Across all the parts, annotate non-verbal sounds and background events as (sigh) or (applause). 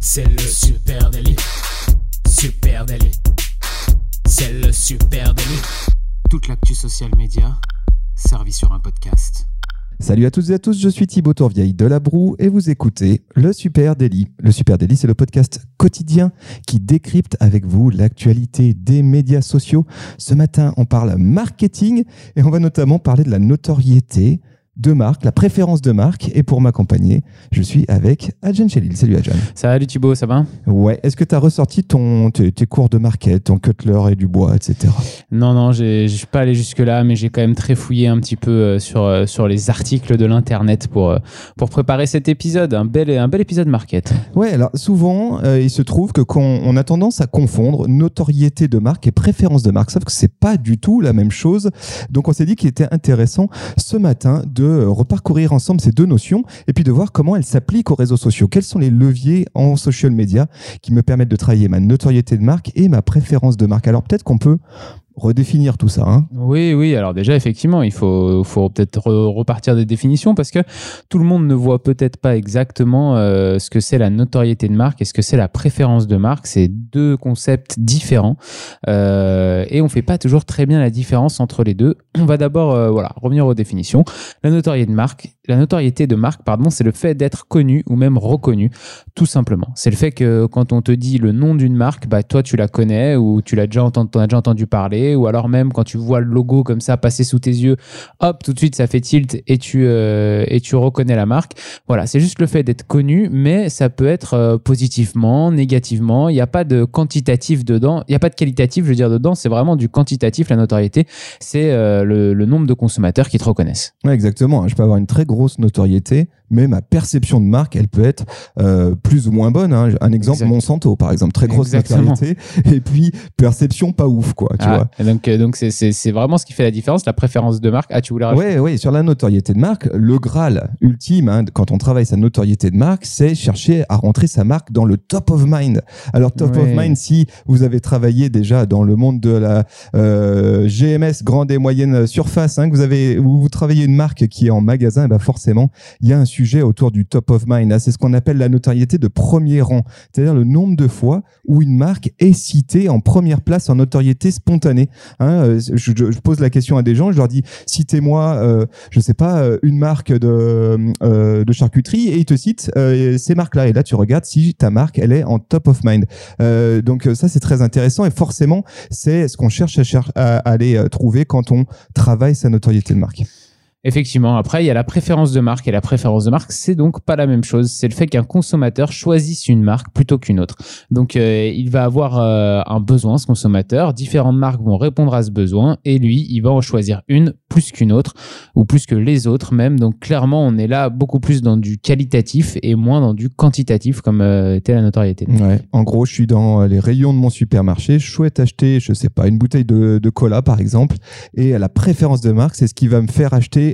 C'est le super délit. Super délit. C'est le super délit. Toute l'actu social média servie sur un podcast. Salut à toutes et à tous, je suis Thibaut Tourvieille de La Broue et vous écoutez Le Super Daily. Le Super Daily, c'est le podcast quotidien qui décrypte avec vous l'actualité des médias sociaux. Ce matin, on parle marketing et on va notamment parler de la notoriété, de marque, la préférence de marque. Et pour m'accompagner, je suis avec Adjan Chelil. Salut Adjan. Salut Thibaut, ça va? Ouais. Est-ce que tu as ressorti ton, tes, cours de market, ton cutler et du bois, etc. Non, non, je suis pas allé jusque-là, mais j'ai quand même très fouillé un petit peu euh, sur, euh, sur les articles de l'Internet pour, euh, pour préparer cet épisode. Un bel, un bel épisode market. Ouais, alors souvent, il se trouve que quand on a tendance à confondre notoriété de marque et préférence de marque, sauf que c'est pas du tout la même chose. Donc on s'est dit qu'il était intéressant ce matin de de reparcourir ensemble ces deux notions et puis de voir comment elles s'appliquent aux réseaux sociaux. Quels sont les leviers en social media qui me permettent de travailler ma notoriété de marque et ma préférence de marque? Alors peut-être qu'on peut redéfinir tout ça. Hein. Oui, oui. Alors déjà, effectivement, il faut, faut peut-être repartir des définitions parce que tout le monde ne voit peut-être pas exactement euh, ce que c'est la notoriété de marque et ce que c'est la préférence de marque. C'est deux concepts différents euh, et on fait pas toujours très bien la différence entre les deux. On va d'abord, euh, voilà, revenir aux définitions. La notoriété de marque, la notoriété de marque, pardon, c'est le fait d'être connu ou même reconnu, tout simplement. C'est le fait que quand on te dit le nom d'une marque, bah toi tu la connais ou tu l'as déjà entendu, parler ou alors même quand tu vois le logo comme ça passer sous tes yeux, hop, tout de suite ça fait tilt et tu, euh, et tu reconnais la marque. Voilà, c'est juste le fait d'être connu, mais ça peut être euh, positivement, négativement. Il n'y a pas de quantitatif dedans, il n'y a pas de qualitatif, je veux dire, dedans, c'est vraiment du quantitatif, la notoriété. C'est euh, le, nombre de consommateurs qui te reconnaissent. Exactement. Je peux avoir une très grosse notoriété, mais ma perception de marque, elle peut être euh, plus ou moins bonne. Hein. Un exemple, Monsanto, par exemple, très grosse notoriété, et puis perception pas ouf, quoi. Tu ah, vois. donc, euh, donc c'est vraiment ce qui fait la différence, la préférence de marque. Ah, tu voulais rajouter? Oui, oui, sur la notoriété de marque, le Graal ultime, hein, quand on travaille sa notoriété de marque, c'est chercher à rentrer sa marque dans le top of mind. Alors, top of mind, si vous avez travaillé déjà dans le monde de la euh, GMS, grande et moyenne surface, hein, que vous avez, où vous travaillez une marque qui est en magasin, bah forcément, il y a un sujet autour du top of mind. C'est ce qu'on appelle la notoriété de premier rang, c'est-à-dire le nombre de fois où une marque est citée en première place en notoriété spontanée. Hein, euh, je, pose la question à des gens, je leur dis citez-moi, euh, je sais pas, euh, une marque de, de charcuterie et ils te citent ces marques-là. Et là, tu regardes si ta marque elle est en top of mind. donc ça, c'est très intéressant et forcément, c'est ce qu'on cherche à aller trouver quand on travaille sa notoriété de marque. Effectivement, après, il y a la préférence de marque et la préférence de marque, c'est donc pas la même chose. C'est le fait qu'un consommateur choisisse une marque plutôt qu'une autre. Donc, euh, il va avoir euh, un besoin, ce consommateur. Différentes marques vont répondre à ce besoin et lui, il va en choisir une plus qu'une autre ou plus que les autres même. Donc, clairement, on est là beaucoup plus dans du qualitatif et moins dans du quantitatif comme euh, était la notoriété. Ouais. En gros, je suis dans les rayons de mon supermarché. Je souhaite acheter, je sais pas, une bouteille de, de cola par exemple. Et la préférence de marque, c'est ce qui va me faire acheter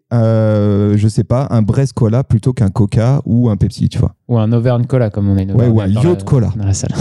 euh, je sais pas, un Brest Cola plutôt qu'un Coca ou un Pepsi, tu vois. Ou un Auvergne Cola, comme on a une Ouais, ou un Yacht Cola. Dans la salle.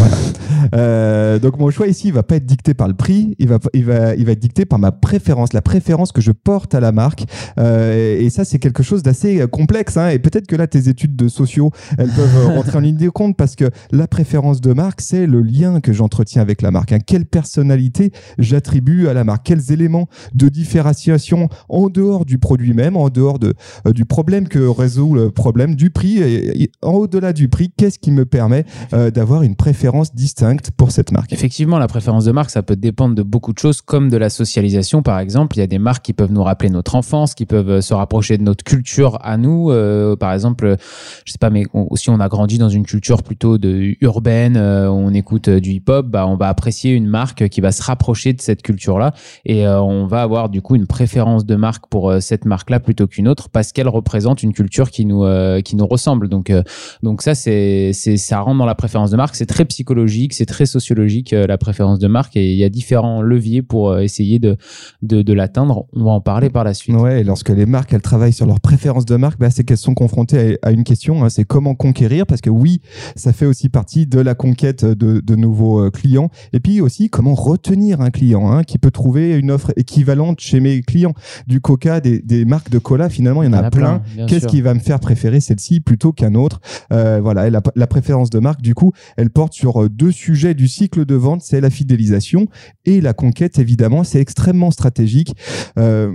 Euh, donc mon choix ici, il va pas être dicté par le prix, il va, il va, il va être dicté par ma préférence, la préférence que je porte à la marque. Euh, et ça, c'est quelque chose d'assez complexe. Hein, et peut-être que là, tes études de sociaux, elles peuvent rentrer en ligne de compte parce que la préférence de marque, c'est le lien que j'entretiens avec la marque. Hein. Quelle personnalité j'attribue à la marque? Quels éléments de différenciation en dehors du produit même en dehors de, euh, du problème que résout le problème du prix. Et, en au-delà du prix, qu'est-ce qui me permet euh, d'avoir une préférence distincte pour cette marque? Effectivement, la préférence de marque, ça peut dépendre de beaucoup de choses, comme de la socialisation, par exemple. Il y a des marques qui peuvent nous rappeler notre enfance, qui peuvent euh, se rapprocher de notre culture à nous. par exemple, je sais pas, mais si on a grandi dans une culture plutôt de urbaine, on écoute du hip-hop, bah, on va apprécier une marque qui va se rapprocher de cette culture-là et on va avoir du coup une préférence de marque pour cette marque-là plutôt qu'une autre parce qu'elle représente une culture qui nous euh, qui nous ressemble. Donc euh, donc ça c'est c'est ça rentre dans la préférence de marque. C'est très psychologique, c'est très sociologique euh, la préférence de marque et il y a différents leviers pour essayer de de, l'atteindre. On va en parler par la suite. Ouais, et lorsque les marques elles travaillent sur leur préférence de marque, bah, c'est qu'elles sont confrontées à, une question. Hein, c'est comment conquérir parce que oui, ça fait aussi partie de la conquête de, de nouveaux clients et puis aussi comment retenir un client hein, qui peut trouver une offre équivalente chez mes clients. Du Coca, des, des marques de cola, finalement, il y en, a, plein. Qu'est-ce qui va me faire préférer celle-ci plutôt qu'un autre? Euh, voilà, et la, la préférence de marque, du coup, elle porte sur euh, deux sujets du cycle de vente, c'est la fidélisation et la conquête, évidemment, c'est extrêmement stratégique. Euh,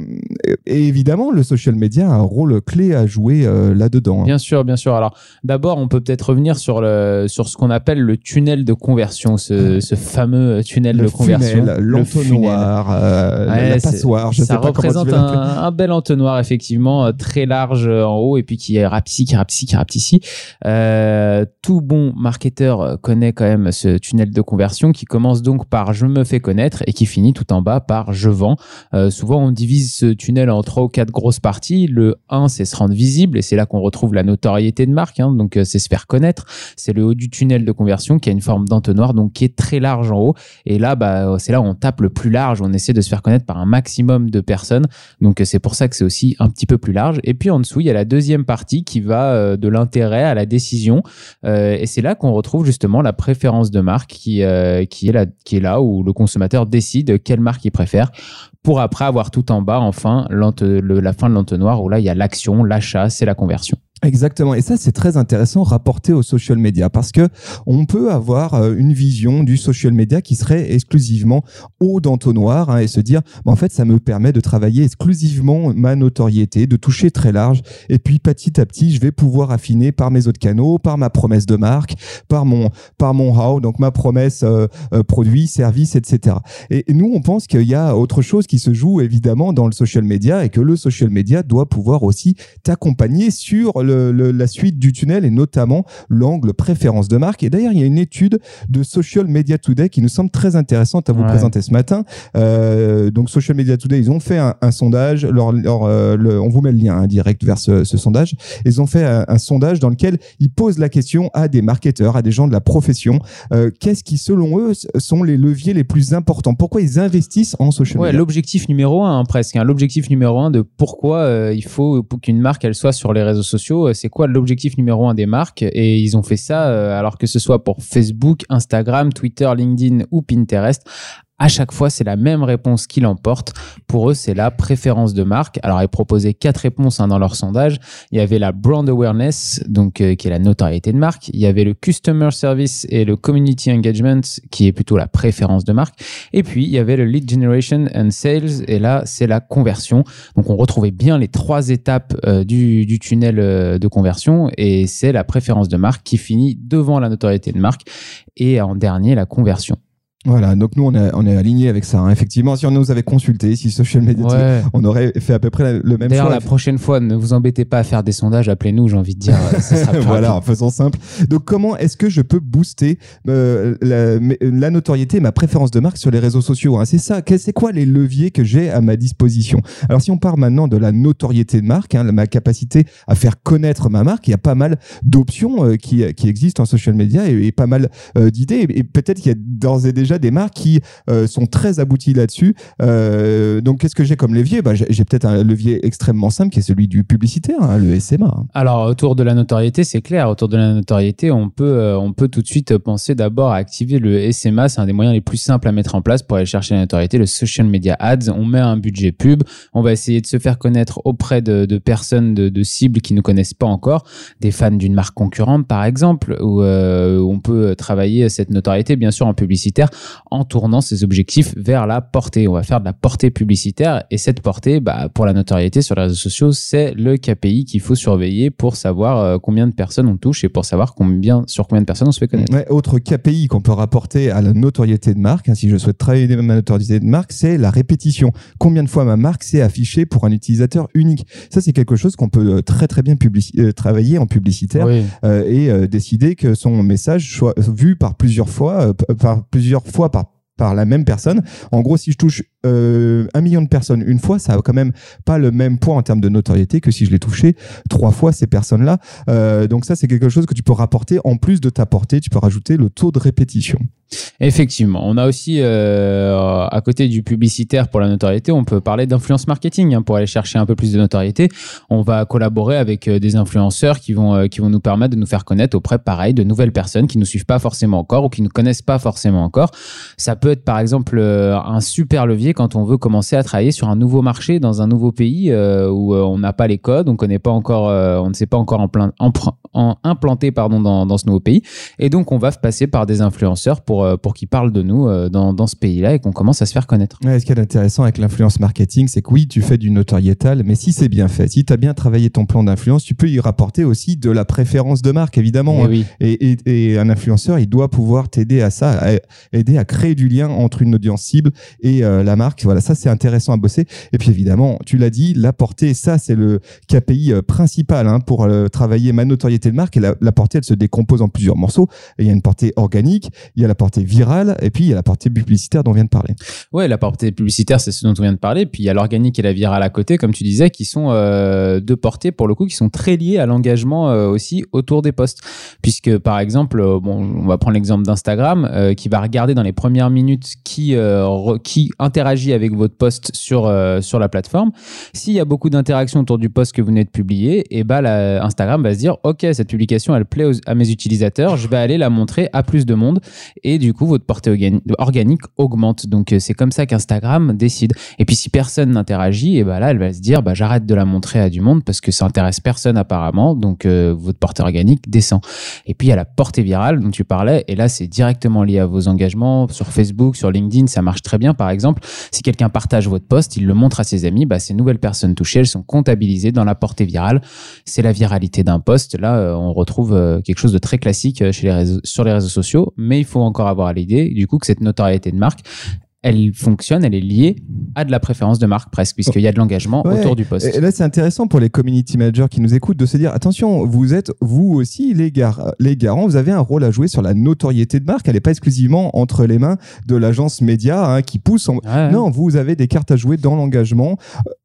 et évidemment, le social media a un rôle clé à jouer euh, là-dedans. Bien sûr, bien sûr. Alors, d'abord, on peut peut-être revenir sur, le, sur ce qu'on appelle le tunnel de conversion, ce, ce fameux tunnel le de conversion. l'entonnoir, euh, Ouais, la passoire, je sais ça pas comment tu représente un bel entonnoir effectivement euh, très large euh, en haut et puis qui rapetisse, qui rapetisse, qui rapetisse. Euh, tout bon marketeur euh, connaît quand même ce tunnel de conversion qui commence donc par je me fais connaître et qui finit tout en bas par je vends. Souvent on divise ce tunnel en trois ou quatre grosses parties. Le 1 c'est se rendre visible et c'est là qu'on retrouve la notoriété de marque. hein. donc c'est se faire connaître. C'est le haut du tunnel de conversion qui a une forme d'entonnoir donc qui est très large en haut. Et là, bah, c'est là où on tape le plus large. On essaie de se faire connaître par un maximum de personnes. Donc, c'est pour ça que c'est aussi un petit peu plus large. Et puis, en dessous, il y a la deuxième partie qui va euh, de l'intérêt à la décision. Euh, et c'est là qu'on retrouve justement la préférence de marque qui, euh, qui, est là, qui est là où le consommateur décide quelle marque il préfère pour après avoir tout en bas, enfin, la fin de l'entonnoir où là, il y a l'action, l'achat, c'est la conversion. Exactement. Et ça, c'est très intéressant rapporté au social media parce que on peut avoir euh, une vision du social media qui serait exclusivement haut d'entonnoir hein, et se dire, bah, en fait, ça me permet de travailler exclusivement ma notoriété, de toucher très large. Et puis, petit à petit, je vais pouvoir affiner par mes autres canaux, par ma promesse de marque, par mon, par mon how, donc ma promesse euh, euh, produit, service, etc. Et et nous, on pense qu'il y a autre chose qui se joue évidemment dans le social media et que le social media doit pouvoir aussi t'accompagner sur le- le- la suite du tunnel et notamment l'angle préférence de marque. Et d'ailleurs, il y a une étude de Social Media Today qui nous semble très intéressante à vous Ouais. présenter ce matin. Euh, donc, Social Media Today, ils ont fait un, un sondage. Leur, leur, euh, le- on vous met le lien hein, direct vers ce, ce sondage. Ils ont fait un, un sondage dans lequel ils posent la question à des marketeurs, à des gens de la profession. euh, Qu'est-ce qui, selon eux, sont les leviers les plus importants? Pourquoi ils investissent en social Ouais, media? l'objectif numéro un, hein, presque. hein. L'objectif numéro un de pourquoi il faut qu'une marque elle soit sur les réseaux sociaux. Euh, C'est quoi l'objectif numéro un des marques Et ils ont fait ça euh, alors que ce soit pour Facebook, Instagram, Twitter, LinkedIn ou Pinterest. À chaque fois, c'est la même réponse qui l'emporte. Pour eux, c'est la préférence de marque. Alors, ils proposaient quatre réponses hein, dans leur sondage. Il y avait la brand awareness, donc euh, qui est la notoriété de marque. Il y avait le customer service et le community engagement, qui est plutôt la préférence de marque. Et puis, il y avait le lead generation and sales, et là, c'est la conversion. Donc, on retrouvait bien les trois étapes euh, du, tunnel euh, de conversion, et c'est la préférence de marque qui finit devant la notoriété de marque, et en dernier, la conversion. Voilà, donc nous, on est, on est aligné avec ça. hein. Effectivement, si on nous avait consulté, si Social Media on aurait fait à peu près la- le même D'ailleurs, la prochaine fois, ne vous embêtez pas à faire des sondages, appelez-nous, j'ai envie de dire. euh, ça sera (laughs) plus voilà, rapide. faisons simple. Donc, comment est-ce que je peux booster euh, la, mais- la notoriété, ma préférence de marque sur les réseaux sociaux hein? C'est ça. C'est quoi les leviers que j'ai à ma disposition? Alors, si on part maintenant de la notoriété de marque, hein, ma capacité à faire connaître ma marque, il y a pas mal d'options euh, qui, qui existent en social media et, et pas mal euh, d'idées. Et, et peut-être qu'il y a d'ores et déjà des marques qui euh, sont très abouties là-dessus. Euh, donc, qu'est-ce que j'ai comme levier? Bah, J'ai peut-être un levier extrêmement simple qui est celui du publicitaire, hein, le SMA. Alors, autour de la notoriété, c'est clair. Autour de la notoriété, on peut, euh, on peut tout de suite penser d'abord à activer le SMA. C'est un des moyens les plus simples à mettre en place pour aller chercher la notoriété, le social media ads. On met un budget pub. On va essayer de se faire connaître auprès de, personnes, de, de cibles qui ne connaissent pas encore, des fans d'une marque concurrente, par exemple, où on peut travailler cette notoriété, bien sûr, en publicitaire, en tournant ses objectifs vers la portée. On va faire de la portée publicitaire et cette portée, bah, pour la notoriété sur les réseaux sociaux, c'est le KPI qu'il faut surveiller pour savoir euh, combien de personnes on touche et pour savoir combien, sur combien de personnes on se fait connaître. Ouais, autre KPI qu'on peut rapporter à la notoriété de marque, hein, si je souhaite travailler ma notoriété de marque, c'est la répétition. Combien de fois ma marque s'est affichée pour un utilisateur unique? Ça, c'est quelque chose qu'on peut euh, très très bien euh, travailler en publicitaire Oui. euh, et euh, décider que son message soit vu par plusieurs fois, par plusieurs fois par par la même personne. En gros, si je touche euh, un million de personnes une fois, ça a quand même pas le même poids en termes de notoriété que si je l'ai touché trois fois ces personnes-là. Euh, donc ça, c'est quelque chose que tu peux rapporter en plus de ta portée. Tu peux rajouter le taux de répétition. Effectivement, on a aussi euh, à côté du publicitaire pour la notoriété, on peut parler d'influence marketing hein, pour aller chercher un peu plus de notoriété. On va collaborer avec des influenceurs qui vont qui vont nous permettre de nous faire connaître auprès, pareil, de nouvelles personnes qui nous suivent pas forcément encore ou qui nous connaissent pas forcément encore. Ça peut être par exemple un super levier quand on veut commencer à travailler sur un nouveau marché dans un nouveau pays euh, où on n'a pas les codes, on connaît pas encore, on ne sait pas encore en plein, en, implanté pardon dans, dans, ce nouveau pays, et donc on va passer par des influenceurs pour pour qu'ils parlent de nous dans, dans ce pays-là et qu'on commence à se faire connaître. Ouais, ce qui est intéressant avec l'influence marketing, c'est que oui, tu fais du notoriétal, mais si c'est bien fait, si tu as bien travaillé ton plan d'influence, tu peux y rapporter aussi de la préférence de marque, évidemment. Et, oui. et, et, et un influenceur, il doit pouvoir t'aider à ça, à aider à créer du lien entre une audience cible et euh, la marque. Voilà, ça c'est intéressant à bosser. Et puis évidemment, tu l'as dit, la portée, ça c'est le KPI euh, principal hein, pour euh, travailler ma notoriété de marque. Et la, portée, elle se décompose en plusieurs morceaux. Il y a une portée organique, il y a la portée virale, et puis il y a la portée publicitaire dont on vient de parler. Ouais, la portée publicitaire, c'est ce dont on vient de parler. Puis il y a l'organique et la virale à côté, comme tu disais, qui sont euh, deux portées pour le coup, qui sont très liées à l'engagement aussi autour des posts. Puisque par exemple, bon, on va prendre l'exemple d'Instagram, qui va regarder dans les premières minutes qui, qui interagit avec votre post sur, euh, sur la plateforme. S'il y a beaucoup d'interactions autour du post que vous venez de publier, et eh bah, ben, Instagram va se dire Ok, cette publication, elle plaît à mes utilisateurs, je vais aller la montrer à plus de monde. Et du coup, votre portée organique augmente. Donc, c'est comme ça qu'Instagram décide. Et puis, si personne n'interagit, et eh bah, là, elle va se dire bah, J'arrête de la montrer à du monde parce que ça intéresse personne apparemment. Donc, votre portée organique descend. Et puis, il y a la portée virale dont tu parlais. Et là, c'est directement lié à vos engagements sur Facebook, sur LinkedIn, ça marche très bien. Par exemple, si quelqu'un partage votre post, il le montre à ses amis, bah, ces nouvelles personnes touchées, elles sont comptabilisées dans la portée virale. C'est la viralité d'un post. Là, euh, on retrouve euh, quelque chose de très classique euh, sur les réseaux sociaux, mais il faut encore avoir l'idée du coup que cette notoriété de marque, elle fonctionne, elle est liée à de la préférence de marque presque, puisqu'il y a de l'engagement autour du poste. Et là, c'est intéressant pour les community managers qui nous écoutent de se dire attention, vous êtes vous aussi les, gar les garants, vous avez un rôle à jouer sur la notoriété de marque. Elle n'est pas exclusivement entre les mains de l'agence média hein, qui pousse. Non, vous avez des cartes à jouer dans l'engagement.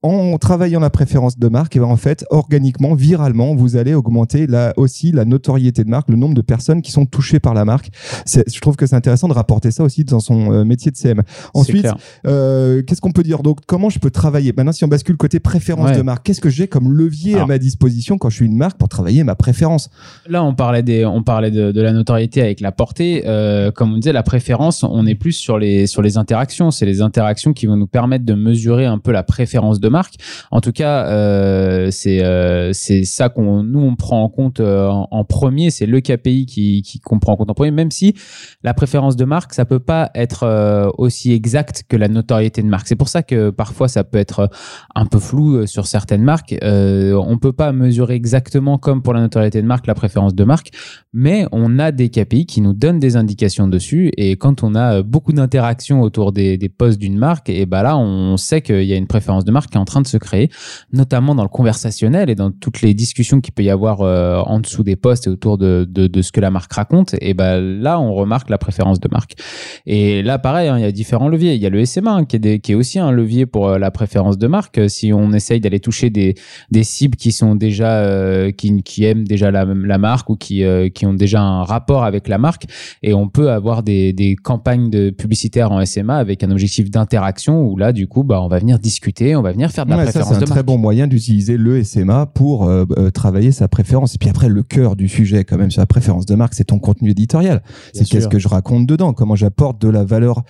En travaillant la préférence de marque, et ben, en fait, organiquement, viralement, vous allez augmenter là aussi la notoriété de marque, le nombre de personnes qui sont touchées par la marque. Je trouve que c'est intéressant de rapporter ça aussi dans son euh, métier de CM. Ensuite, euh, qu'est-ce qu'on peut dire Donc, comment je peux travailler? Maintenant, si on bascule côté préférence de marque, qu'est-ce que j'ai comme levier à ma disposition quand je suis une marque pour travailler ma préférence? Là, on parlait des, on parlait de, de la notoriété avec la portée. Euh, comme on disait, la préférence, on est plus sur les sur les interactions. C'est les interactions qui vont nous permettre de mesurer un peu la préférence de marque. En tout cas, euh, c'est euh, c'est ça qu'on nous on prend en compte euh, en, premier. C'est le KPI qui qu'on prend en compte en premier. Même si la préférence de marque, ça peut pas être aussi exact que la notoriété de marque. C'est pour ça que parfois ça peut être un peu flou sur certaines marques. On peut pas mesurer exactement comme pour la notoriété de marque la préférence de marque, mais on a des KPI qui nous donnent des indications dessus. Et quand on a beaucoup d'interactions autour des, des posts d'une marque, et ben là on sait qu'il y a une préférence de marque en train de se créer, notamment dans le conversationnel et dans toutes les discussions qu'il peut y avoir euh, en dessous des posts et autour de, ce que la marque raconte. Et ben là on remarque la préférence de marque. Et là pareil, hein, il y a différents leviers. Il y a le SMA hein, qui, est aussi un levier pour euh, la préférence de marque. Euh, si on essaye d'aller toucher des, cibles qui sont déjà qui, aiment déjà la, marque ou qui, ont déjà un rapport avec la marque, et on peut avoir des, des campagnes de publicitaires en SMA avec un objectif d'interaction où là du coup bah on va venir discuter, on va venir faire de la préférence ça, c'est un très bon moyen d'utiliser le SMA pour travailler sa préférence. Et puis après le cœur du sujet quand même sur la préférence de marque, c'est ton contenu éditorial. C'est qu'est-ce que je raconte dedans, comment j'apporte de la valeur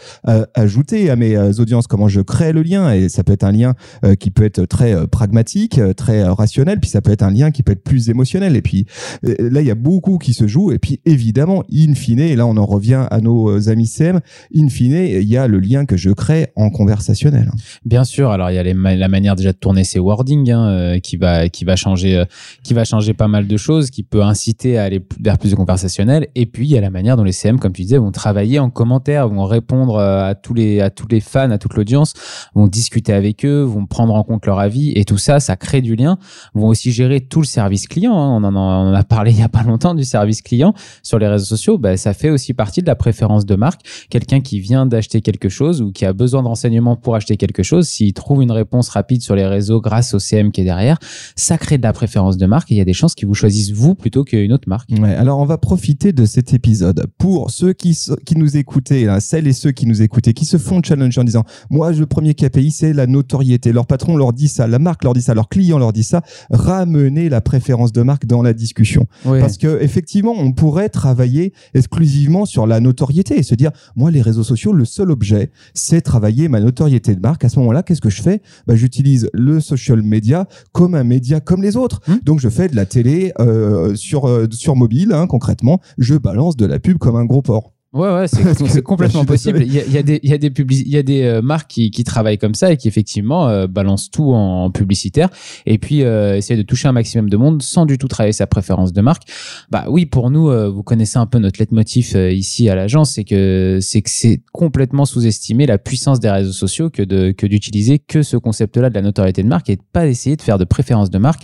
ajoutée à mes audiences, comment je crée le lien? Et ça peut être un lien euh, qui peut être très euh, pragmatique, euh, très rationnel, puis ça peut être un lien qui peut être plus émotionnel. Et puis là, il y a beaucoup qui se joue. Et puis évidemment, in fine, et là on en revient à nos amis CM, in fine, il y a le lien que je crée en conversationnel. Bien sûr. Alors il y a les, la manière déjà de tourner ses wordings hein, qui va qui va changer qui va changer pas mal de choses, qui peut inciter à aller vers plus de conversationnel. Et puis il y a la manière dont les CM, comme tu disais, vont travailler en commentaire, vont répondre à tous les à tous les fans, à toute l'audience, vont discuter avec eux, vont prendre en compte leur avis et tout ça, ça crée du lien. Vont aussi gérer tout le service client. Hein. On, en a, on, en a, parlé (laughs) il y a pas longtemps du service client sur les réseaux sociaux. Bah, ça fait aussi partie de la préférence de marque. Quelqu'un qui vient d'acheter quelque chose ou qui a besoin de renseignements pour acheter quelque chose, s'il trouve une réponse rapide sur les réseaux grâce au CM qui est derrière, ça crée de la préférence de marque et il y a des chances qu'ils vous choisissent vous plutôt qu'une autre marque. Ouais, alors on va profiter de cet épisode pour ceux qui, qui nous écoutaient, celles et ceux qui nous écoutaient, qui se font challenger en disant moi le premier KPI c'est la notoriété. Leur patron leur dit ça, la marque leur dit ça, leur client leur dit ça. Ramener la préférence de marque dans la discussion. Parce que effectivement, on pourrait travailler exclusivement sur la notoriété et se dire moi les réseaux sociaux, le seul objet, c'est travailler ma notoriété de marque. À ce moment-là, qu'est-ce que je fais? Bah, J'utilise le social media comme un média comme les autres. Hum. Donc je fais de la télé euh, sur, euh, sur mobile, hein, concrètement. Je balance de la pub comme un gros porc. Ouais, ouais, c'est (laughs) complètement possible. Il y a, il y a des, il y a des, il y a des euh, marques qui, qui travaillent comme ça et qui effectivement euh, balancent tout en, publicitaire et puis euh, essayent de toucher un maximum de monde sans du tout travailler sa préférence de marque. Bah oui, pour nous, vous connaissez un peu notre leitmotiv ici à l'agence, c'est que c'est que c'est complètement sous-estimé la puissance des réseaux sociaux que de que d'utiliser que ce concept-là de la notoriété de marque et de pas essayer de faire de préférence de marque.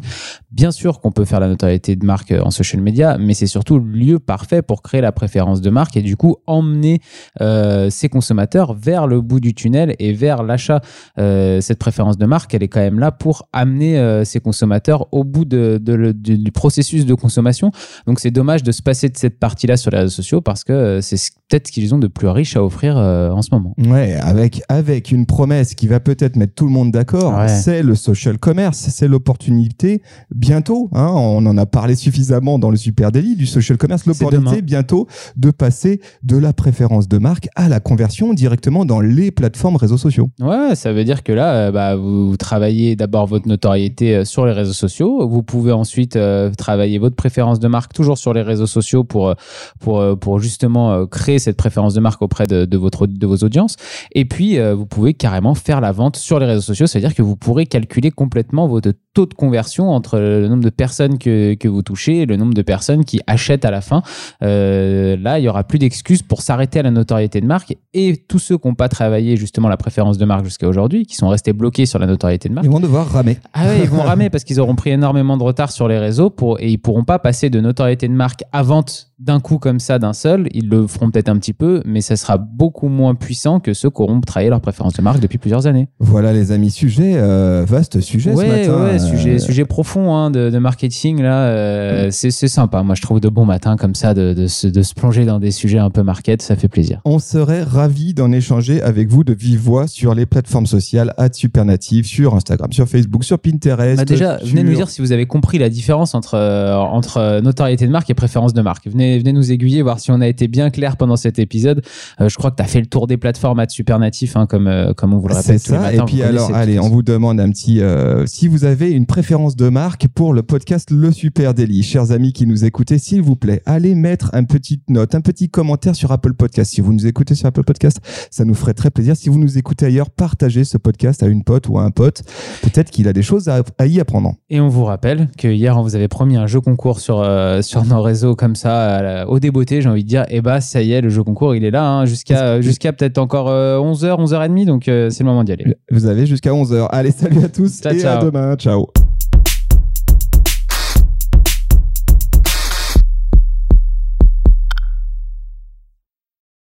Bien sûr qu'on peut faire la notoriété de marque en social media, mais c'est surtout le lieu parfait pour créer la préférence de marque et du coup emmener euh, consommateurs vers le bout du tunnel et vers l'achat. Euh, cette préférence de marque, elle est quand même là pour amener euh, consommateurs au bout de, du processus de consommation. Donc c'est dommage de se passer de cette partie-là sur les réseaux sociaux parce que c'est peut-être ce qu'ils ont de plus riche à offrir en ce moment. Ouais, avec, avec une promesse qui va peut-être mettre tout le monde d'accord, c'est le social commerce, c'est l'opportunité bientôt, hein, on en a parlé suffisamment dans le Super Daily du social commerce, l'opportunité bientôt de passer de la préférence de marque à la conversion directement dans les plateformes réseaux sociaux. Ouais, ça veut dire que là, euh, bah, vous travaillez d'abord votre notoriété euh, sur les réseaux sociaux. Vous pouvez ensuite euh, travailler votre préférence de marque toujours sur les réseaux sociaux pour, pour, pour justement créer cette préférence de marque auprès de, de, votre, de vos audiences. Et puis, vous pouvez carrément faire la vente sur les réseaux sociaux. C'est-à-dire que vous pourrez calculer complètement votre taux de conversion entre le nombre de personnes que, que vous touchez et le nombre de personnes qui achètent à la fin. là, il y aura plus d'excuses pour s'arrêter à la notoriété de marque et tous ceux qui n'ont pas travaillé justement la préférence de marque jusqu'à aujourd'hui, qui sont restés bloqués sur la notoriété de marque. Ils vont devoir ramer. Ah ouais, ils vont ramer parce qu'ils auront pris énormément de retard sur les réseaux pour, et ils pourront pas passer de notoriété de marque à vente d'un coup comme ça, d'un seul. Ils le feront peut-être un petit peu, mais ça sera beaucoup moins puissant que ceux qui auront travaillé leur préférence de marque depuis plusieurs années. Voilà les amis, sujet, euh, vaste sujet ce matin. Ouais, euh, sujet profond hein, de, de, marketing là. Euh, c'est sympa. Moi, je trouve de bon matin comme ça de, de, se, de se plonger dans des sujets un peu market, ça fait plaisir. On serait ravis d'en échanger avec vous de vive voix sur les plateformes sociales à Supernative, sur Instagram, sur Facebook, sur Pinterest. Bah déjà, venez nous dire si vous avez compris la différence entre, entre notoriété de marque et préférence de marque. Venez venez, nous aiguiller, voir si on a été bien clair pendant cet épisode. Euh, je crois que tu as fait le tour des plateformes à super natif, hein, comme, euh, comme on vous le répète. C'est ça. et puis alors, allez, on vous demande un petit. Euh, si vous avez une préférence de marque pour le podcast Le Super Daily, chers amis qui nous écoutez, s'il vous plaît, allez mettre une petite note, un petit commentaire sur Apple Podcast. Si vous nous écoutez sur Apple Podcast, ça nous ferait très plaisir. Si vous nous écoutez ailleurs, partagez ce podcast à une pote ou à un pote. Peut-être qu'il a des choses à, y apprendre. Et on vous rappelle que hier, on vous avait promis un jeu concours sur, sur nos réseaux comme ça au débeauté, j'ai envie de dire, et eh bah ça y est, le jeu concours, il est là, hein, jusqu'à jusqu'à peut-être encore 11h, euh, 11h30, donc euh, c'est le moment d'y aller. Vous avez jusqu'à 11h. Allez, salut à tous et à demain. Ciao.